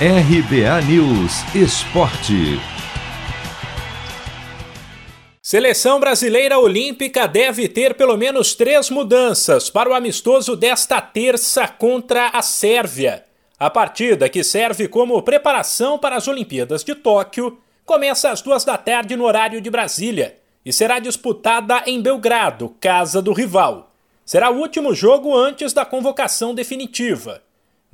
RBA News Esporte. Seleção brasileira olímpica deve ter pelo menos três mudanças para o amistoso desta terça contra a Sérvia. A partida, que serve como preparação para as Olimpíadas de Tóquio, começa às duas da tarde no horário de Brasília e será disputada em Belgrado, casa do rival. Será o último jogo antes da convocação definitiva.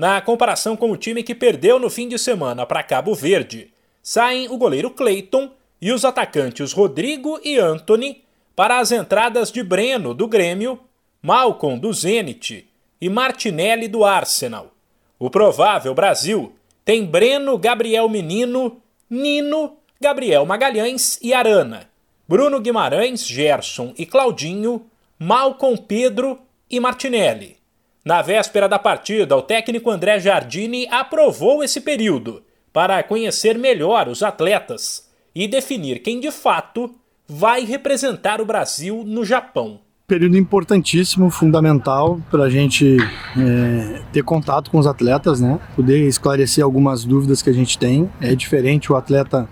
Na comparação com o time que perdeu no fim de semana para Cabo Verde, saem o goleiro Clayton e os atacantes Rodrigo e Anthony para as entradas de Breno, do Grêmio, Malcom, do Zenit e Martinelli, do Arsenal. O provável Brasil tem Breno, Gabriel Menino, Nino, Gabriel Magalhães e Arana, Bruno Guimarães, Gerson e Claudinho, Malcom Pedro e Martinelli. Na véspera da partida, o técnico André Jardini aprovou esse período para conhecer melhor os atletas e definir quem de fato vai representar o Brasil no Japão período importantíssimo, fundamental para a gente é, ter contato com os atletas, né? Poder esclarecer algumas dúvidas que a gente tem. É diferente o atleta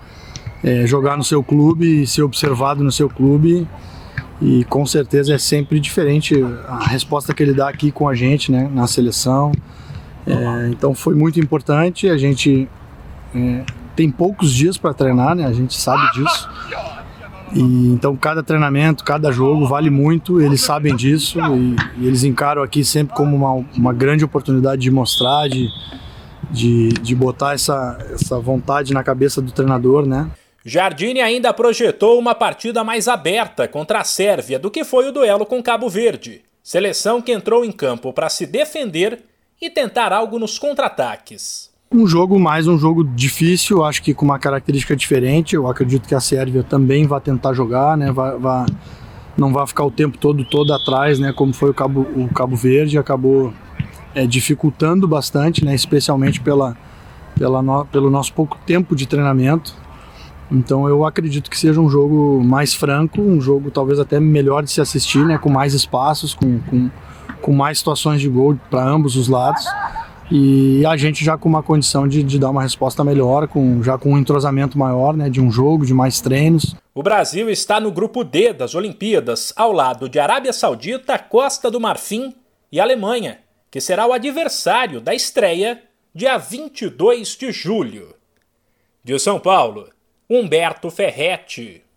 é, jogar no seu clube e ser observado no seu clube e com certeza é sempre diferente a resposta que ele dá aqui com a gente, né? Na seleção. É, então foi muito importante. A gente é, tem poucos dias para treinar, né? A gente sabe disso. E, então cada treinamento, cada jogo vale muito, eles sabem disso e, e eles encaram aqui sempre como uma, uma grande oportunidade de mostrar, de, de, de botar essa, essa vontade na cabeça do treinador, né? Jardine ainda projetou uma partida mais aberta contra a Sérvia do que foi o duelo com Cabo Verde. Seleção que entrou em campo para se defender e tentar algo nos contra-ataques. Um jogo mais um jogo difícil, acho que com uma característica diferente. Eu acredito que a Sérvia também vai tentar jogar, né? Vai, não vai ficar o tempo todo todo atrás, né? Como foi o Cabo, o Cabo Verde, acabou é, dificultando bastante, né? Especialmente pela, pela no, pelo nosso pouco tempo de treinamento. Então eu acredito que seja um jogo mais franco, um jogo talvez até melhor de se assistir, né? Com mais espaços, com, com, com mais situações de gol para ambos os lados e a gente já com uma condição de, de, dar uma resposta melhor, com, já com um entrosamento maior, né, de um jogo, de mais treinos. O Brasil está no grupo D das Olimpíadas, ao lado de Arábia Saudita, Costa do Marfim e Alemanha, que será o adversário da estreia dia 22 de julho. De São Paulo, Humberto Ferretti.